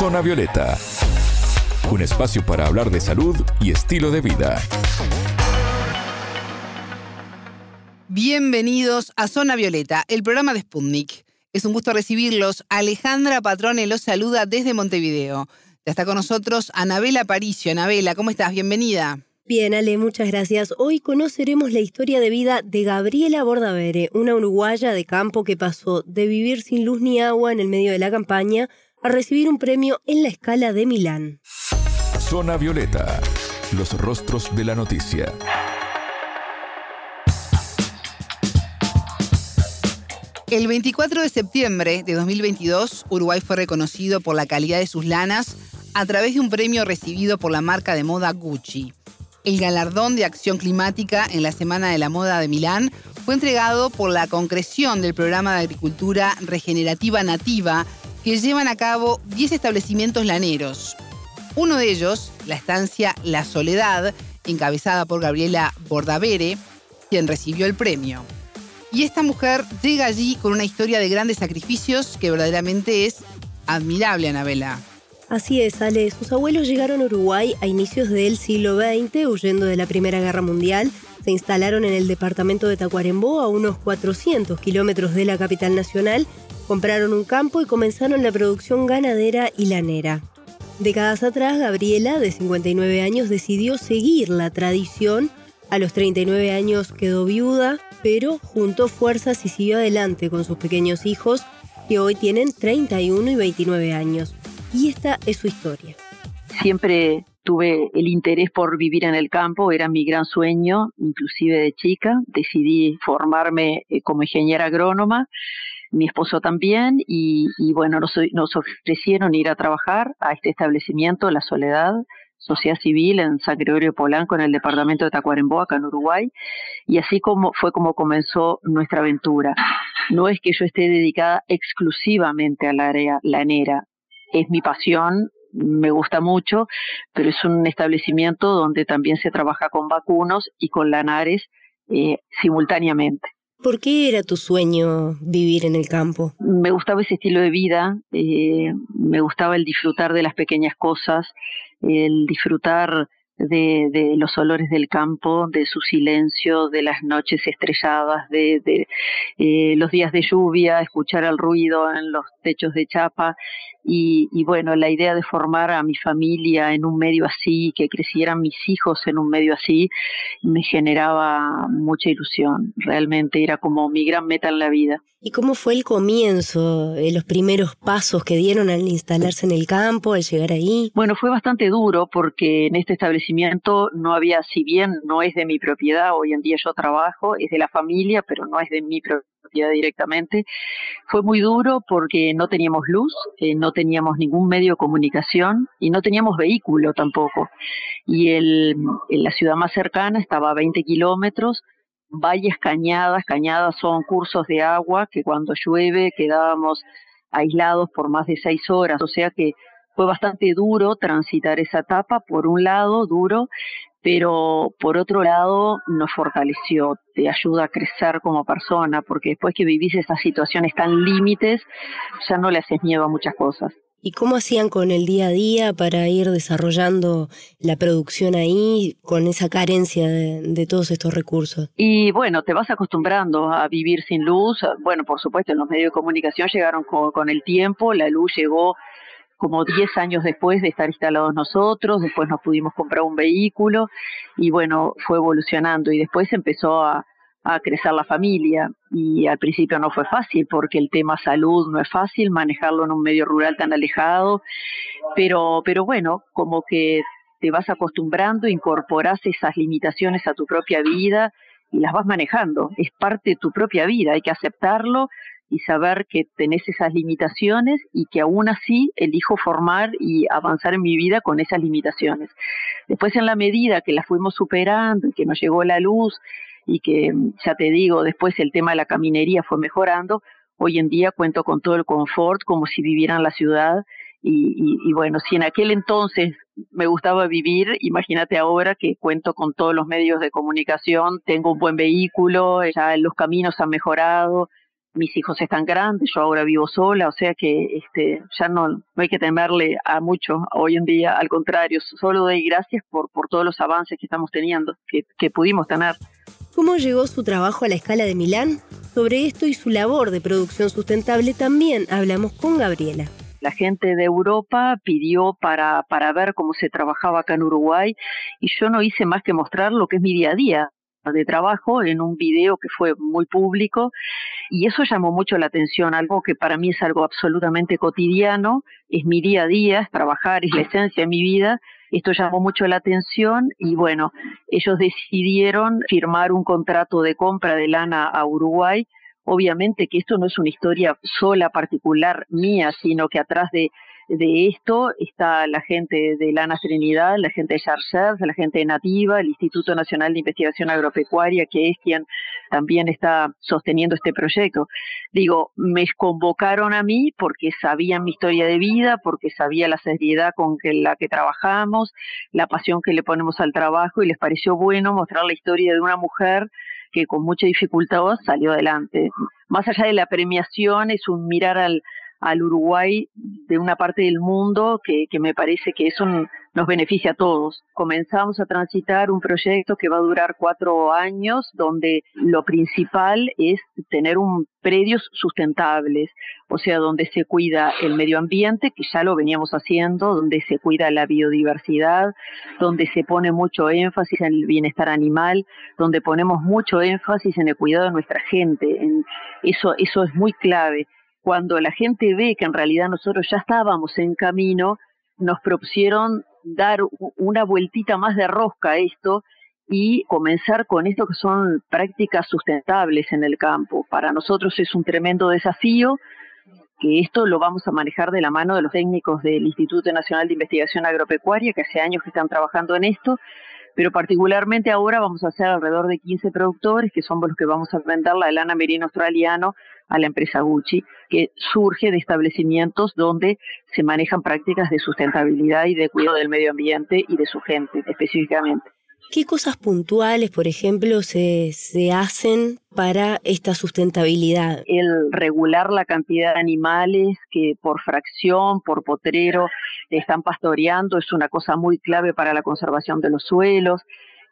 Zona Violeta, un espacio para hablar de salud y estilo de vida. Bienvenidos a Zona Violeta, el programa de Sputnik. Es un gusto recibirlos. Alejandra Patrone los saluda desde Montevideo. Ya está con nosotros Anabela Paricio. Anabela, ¿cómo estás? Bienvenida. Bien, Ale, muchas gracias. Hoy conoceremos la historia de vida de Gabriela Bordavere, una uruguaya de campo que pasó de vivir sin luz ni agua en el medio de la campaña a recibir un premio en la escala de Milán. Zona Violeta, los rostros de la noticia. El 24 de septiembre de 2022, Uruguay fue reconocido por la calidad de sus lanas a través de un premio recibido por la marca de moda Gucci. El galardón de acción climática en la Semana de la Moda de Milán fue entregado por la concreción del programa de agricultura regenerativa nativa que llevan a cabo 10 establecimientos laneros. Uno de ellos, la estancia La Soledad, encabezada por Gabriela Bordavere, quien recibió el premio. Y esta mujer llega allí con una historia de grandes sacrificios que verdaderamente es admirable, Anabela. Así es, Ale. Sus abuelos llegaron a Uruguay a inicios del siglo XX, huyendo de la Primera Guerra Mundial. Se instalaron en el departamento de Tacuarembó, a unos 400 kilómetros de la capital nacional. Compraron un campo y comenzaron la producción ganadera y lanera. Décadas atrás, Gabriela, de 59 años, decidió seguir la tradición. A los 39 años quedó viuda, pero juntó fuerzas y siguió adelante con sus pequeños hijos, que hoy tienen 31 y 29 años y esta es su historia. Siempre tuve el interés por vivir en el campo, era mi gran sueño, inclusive de chica. Decidí formarme eh, como ingeniera agrónoma, mi esposo también, y, bueno, nos, nos, ofrecieron ir a trabajar a este establecimiento, La Soledad, Sociedad Civil en San Gregorio Polanco, en el departamento de Tacuarembó, acá en Uruguay, y así como fue como comenzó nuestra aventura. No es que yo esté dedicada exclusivamente al área lanera, es mi pasión, me gusta mucho, pero es un establecimiento donde también se trabaja con vacunos y con lanares eh, simultáneamente. ¿Por qué era tu sueño vivir en el campo? Me gustaba ese estilo de vida, eh, me gustaba el disfrutar de las pequeñas cosas, el disfrutar de, los olores del campo, de su silencio, de las noches estrelladas, de, eh, los días de lluvia, escuchar el ruido en los techos de chapa y, bueno, la idea de formar a mi familia en un medio así, que crecieran mis hijos en un medio así, me generaba mucha ilusión. Realmente era como mi gran meta en la vida. ¿Y cómo fue el comienzo, eh, los primeros pasos que dieron al instalarse en el campo, al llegar ahí? Bueno, fue bastante duro porque en este establecimiento no había, si bien no es de mi propiedad, hoy en día yo trabajo, es de la familia, pero no es de mi propiedad directamente. Fue muy duro porque no teníamos luz, eh, no teníamos ningún medio de comunicación y no teníamos vehículo tampoco. Y el, la ciudad más cercana estaba a 20 kilómetros, valles cañadas, cañadas son cursos de agua que cuando llueve quedábamos aislados por más de seis horas, o sea que fue bastante duro transitar esa etapa, por un lado duro, pero por otro lado nos fortaleció, te ayuda a crecer como persona, porque después que vivís esas situaciones tan límites, ya no le haces miedo a muchas cosas. ¿Y cómo hacían con el día a día para ir desarrollando la producción ahí con esa carencia de, todos estos recursos? Y bueno, te vas acostumbrando a vivir sin luz. Bueno, por supuesto, los medios de comunicación llegaron con el tiempo, la luz llegó como 10 años después de estar instalados nosotros, después nos pudimos comprar un vehículo y bueno, fue evolucionando. Y después empezó a, crecer la familia. Y al principio no fue fácil porque el tema salud no es fácil manejarlo en un medio rural tan alejado, pero, pero bueno, como que te vas acostumbrando, incorporas esas limitaciones a tu propia vida y las vas manejando, es parte de tu propia vida, hay que aceptarlo y saber que tenés esas limitaciones y que aún así elijo formar y avanzar en mi vida con esas limitaciones. Después en la medida que las fuimos superando y que nos llegó la luz y que, ya te digo, después el tema de la caminería fue mejorando, hoy en día cuento con todo el confort como si viviera en la ciudad y, y, bueno, si en aquel entonces me gustaba vivir, imagínate ahora que cuento con todos los medios de comunicación, tengo un buen vehículo, ya los caminos han mejorado, mis hijos están grandes, yo ahora vivo sola, o sea que este, ya no, no hay que temerle a mucho hoy en día, al contrario, solo doy gracias por, por todos los avances que estamos teniendo, que, que pudimos tener. ¿Cómo llegó su trabajo a la escala de Milán? Sobre esto y su labor de producción sustentable también hablamos con Gabriela. La gente de Europa pidió para, para ver cómo se trabajaba acá en Uruguay y yo no hice más que mostrar lo que es mi día a día de trabajo en un video que fue muy público y eso llamó mucho la atención, algo que para mí es algo absolutamente cotidiano, es mi día a día, es trabajar, es la esencia de mi vida. Esto llamó mucho la atención y bueno, ellos decidieron firmar un contrato de compra de lana a Uruguay. Obviamente que esto no es una historia sola, particular mía, sino que atrás de de esto está la gente de Lana Trinidad, la gente de Charcers, la gente de Nativa, el Instituto Nacional de Investigación Agropecuaria, que es quien también está sosteniendo este proyecto. Digo, me convocaron a mí porque sabían mi historia de vida, porque sabía la seriedad con que, la que trabajamos, la pasión que le ponemos al trabajo y les pareció bueno mostrar la historia de una mujer que con mucha dificultad salió adelante. Más allá de la premiación, es un mirar al, al Uruguay de una parte del mundo que, que me parece que eso nos beneficia a todos. Comenzamos a transitar un proyecto que va a durar cuatro años, donde lo principal es tener un predios sustentables, o sea, donde se cuida el medio ambiente, que ya lo veníamos haciendo, donde se cuida la biodiversidad, donde se pone mucho énfasis en el bienestar animal, donde ponemos mucho énfasis en el cuidado de nuestra gente. En eso, eso es muy clave cuando la gente ve que en realidad nosotros ya estábamos en camino, nos propusieron dar una vueltita más de rosca a esto y comenzar con esto que son prácticas sustentables en el campo. Para nosotros es un tremendo desafío que esto lo vamos a manejar de la mano de los técnicos del Instituto Nacional de Investigación Agropecuaria, que hace años que están trabajando en esto, pero particularmente ahora vamos a hacer alrededor de 15 productores, que son los que vamos a vender la lana merino australiano a la empresa Gucci, que surge de establecimientos donde se manejan prácticas de sustentabilidad y de cuidado del medio ambiente y de su gente específicamente. ¿Qué cosas puntuales, por ejemplo, se, se hacen para esta sustentabilidad? El regular la cantidad de animales que por fracción, por potrero, están pastoreando es una cosa muy clave para la conservación de los suelos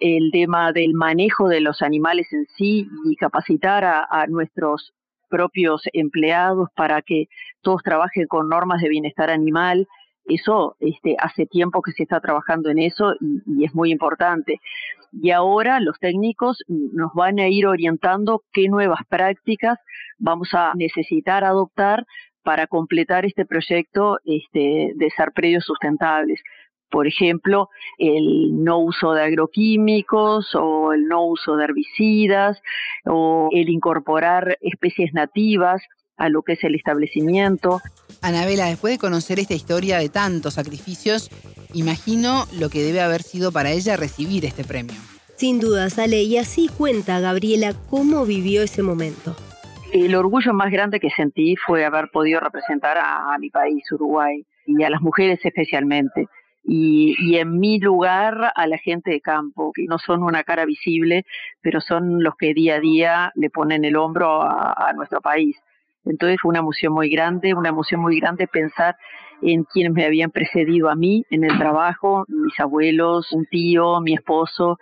el tema del manejo de los animales en sí y capacitar a, nuestros propios empleados para que todos trabajen con normas de bienestar animal. Eso este, hace tiempo que se está trabajando en eso y, es muy importante. Y ahora los técnicos nos van a ir orientando qué nuevas prácticas vamos a necesitar adoptar para completar este proyecto este, de ser predios sustentables por ejemplo, el no uso de agroquímicos o el no uso de herbicidas o el incorporar especies nativas a lo que es el establecimiento. Anabela, después de conocer esta historia de tantos sacrificios, imagino lo que debe haber sido para ella recibir este premio. Sin duda, sale y así cuenta Gabriela cómo vivió ese momento. El orgullo más grande que sentí fue haber podido representar a mi país, Uruguay, y a las mujeres especialmente y, en mi lugar a la gente de campo, que no son una cara visible, pero son los que día a día le ponen el hombro a, nuestro país. Entonces fue una emoción muy grande, una emoción muy grande pensar en quienes me habían precedido a mí en el trabajo, mis abuelos, un tío, mi esposo.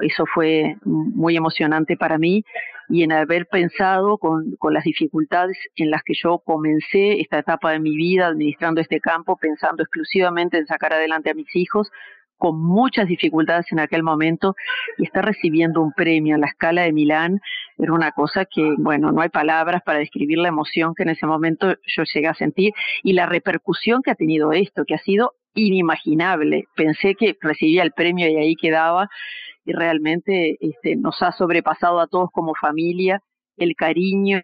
Eso fue muy emocionante para mí y en haber pensado con, con, las dificultades en las que yo comencé esta etapa de mi vida administrando este campo, pensando exclusivamente en sacar adelante a mis hijos, con muchas dificultades en aquel momento, y estar recibiendo un premio a la escala de Milán era una cosa que, bueno, no hay palabras para describir la emoción que en ese momento yo llegué a sentir y la repercusión que ha tenido esto, que ha sido inimaginable. Pensé que recibía el premio y ahí quedaba, y realmente este, nos ha sobrepasado a todos como familia el cariño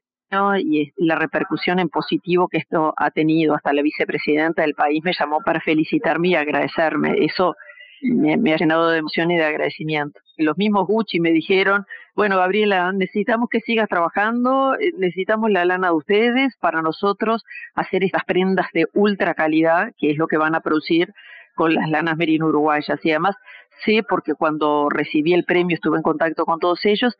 y la repercusión en positivo que esto ha tenido. Hasta la vicepresidenta del país me llamó para felicitarme y agradecerme. Eso me, ha llenado de emoción y de agradecimiento. los mismos Gucci me dijeron, bueno, Gabriela, necesitamos que sigas trabajando, eh, necesitamos la lana de ustedes para nosotros hacer estas prendas de ultra calidad, que es lo que van a producir con las lanas merino uruguayas. Y además sé porque cuando recibí el premio estuve en contacto con todos ellos,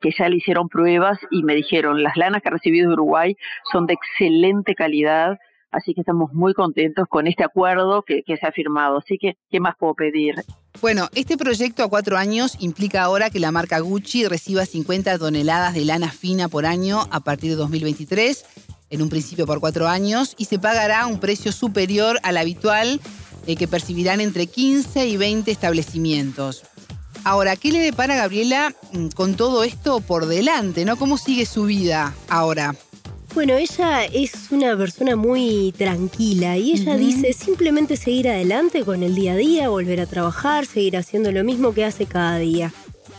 que ya le hicieron pruebas y me dijeron, las lanas que he recibido de Uruguay son de excelente calidad, así que estamos muy contentos con este acuerdo que, se ha firmado. Así que, ¿qué más puedo pedir? Bueno, este proyecto a cuatro años implica ahora que la marca Gucci reciba 50 toneladas de lana fina por año a partir de 2023, en un principio por cuatro años, y se pagará un precio superior al habitual eh, que percibirán entre 15 y 20 establecimientos. Ahora, ¿qué le depara Gabriela mm, con todo esto por delante? ¿Cómo sigue su vida ahora? Bueno, ella es una persona muy tranquila y ella dice simplemente seguir adelante con el día a día, volver a trabajar, seguir haciendo lo mismo que hace cada día.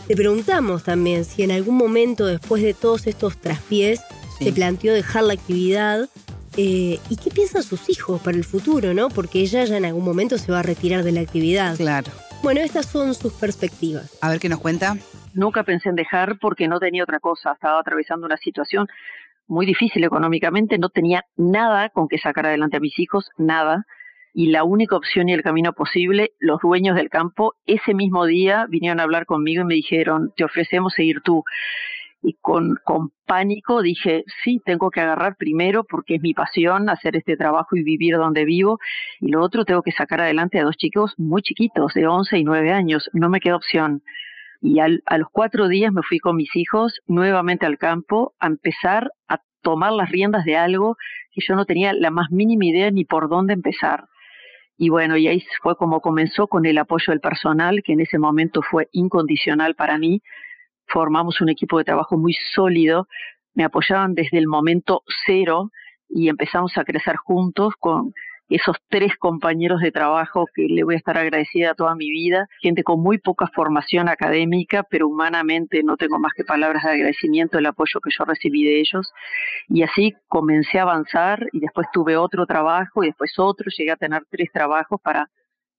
Le preguntamos también si en algún momento después de todos estos traspiés se planteó dejar la actividad eh, ¿Y qué piensan sus hijos para el futuro, no? Porque ella ya en algún momento se va a retirar de la actividad. Claro. Bueno, estas son sus perspectivas. A ver qué nos cuenta. Nunca pensé en dejar porque no tenía otra cosa. Estaba atravesando una situación muy difícil económicamente. No tenía nada con que sacar adelante a mis hijos, nada. Y la única opción y el camino posible, los dueños del campo, ese mismo día vinieron a hablar conmigo y me dijeron, te ofrecemos seguir tú y con, con pánico dije, sí, tengo que agarrar primero porque es mi pasión hacer este trabajo y vivir donde vivo, y lo otro tengo que sacar adelante a dos chicos muy chiquitos, de 11 y 9 años, no me queda opción. Y a los cuatro días me fui con mis hijos nuevamente al campo a empezar a tomar las riendas de algo que yo no tenía la más mínima idea ni por dónde empezar. Y bueno, y ahí fue como comenzó con el apoyo del personal, que en ese momento fue incondicional para mí, formamos un equipo de trabajo muy sólido, me apoyaban desde el momento cero y empezamos a crecer juntos con esos tres compañeros de trabajo que le voy a estar agradecida toda mi vida, gente con muy poca formación académica, pero humanamente no tengo más que palabras de agradecimiento del apoyo que yo recibí de ellos. Y así comencé a avanzar y después tuve otro trabajo y después otro, llegué a tener tres trabajos para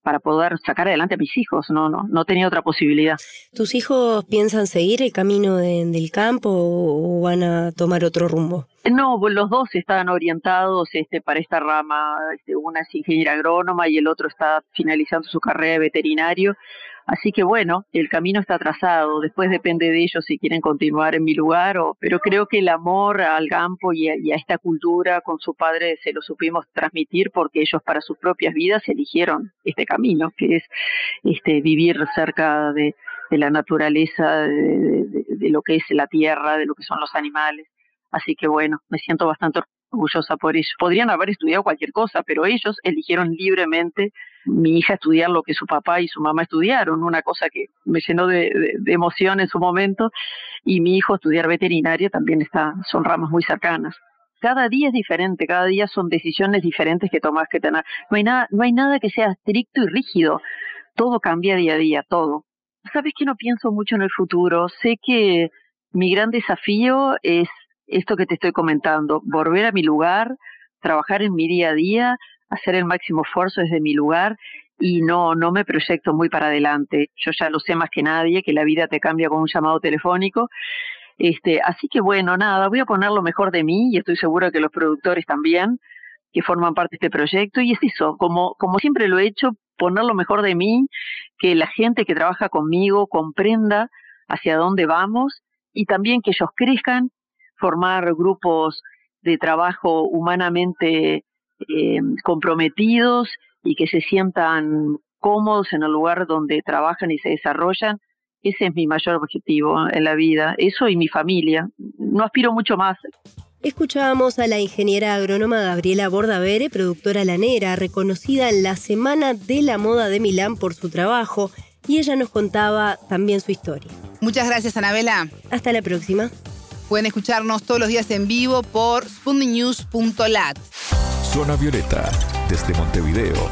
para poder sacar adelante a mis hijos, no, no, no tenía otra posibilidad. ¿Tus hijos piensan seguir el camino del campo o van a tomar otro rumbo? No, pues los dos están orientados este, para esta rama, este, una es ingeniera agrónoma y el otro está finalizando su carrera de veterinario, Así que bueno, el camino está trazado, después depende de ellos si quieren continuar en mi lugar, o, pero creo que el amor al campo y a, esta cultura con su padre se lo supimos transmitir porque ellos para sus propias vidas eligieron este camino, que es este, vivir cerca de, la naturaleza, de lo que es la tierra, de lo que son los animales. Así que bueno, me siento bastante orgullosa por ello. Podrían haber estudiado cualquier cosa, pero ellos eligieron libremente mi hija estudiar lo que su papá y su mamá estudiaron, una cosa que me llenó de, emoción en su momento, y mi hijo estudiar veterinaria también está, son ramas muy cercanas. Cada día es diferente, cada día son decisiones diferentes que tomas que tener. No hay nada, no hay nada que sea estricto y rígido. Todo cambia día a día, todo. Sabes que no pienso mucho en el futuro. Sé que mi gran desafío es esto que te estoy comentando, volver a mi lugar, trabajar en mi día a día, hacer el máximo esfuerzo desde mi lugar y no, no me proyecto muy para adelante. Yo ya lo sé más que nadie, que la vida te cambia con un llamado telefónico. Este, así que bueno, nada, voy a poner lo mejor de mí y estoy segura que los productores también, que forman parte de este proyecto, y es eso, como, como siempre lo he hecho, poner lo mejor de mí, que la gente que trabaja conmigo comprenda hacia dónde vamos y también que ellos crezcan, formar grupos de trabajo humanamente eh, comprometidos y que se sientan cómodos en el lugar donde trabajan y se desarrollan. Ese es mi mayor objetivo en la vida, eso y mi familia. No aspiro mucho más. Escuchábamos a la ingeniera agrónoma Gabriela Bordavere, productora lanera, reconocida en la Semana de la Moda de Milán por su trabajo, y ella nos contaba también su historia. Muchas gracias, Anabela. Hasta la próxima. Pueden escucharnos todos los días en vivo por spundinews.lat. Zona Violeta, desde Montevideo,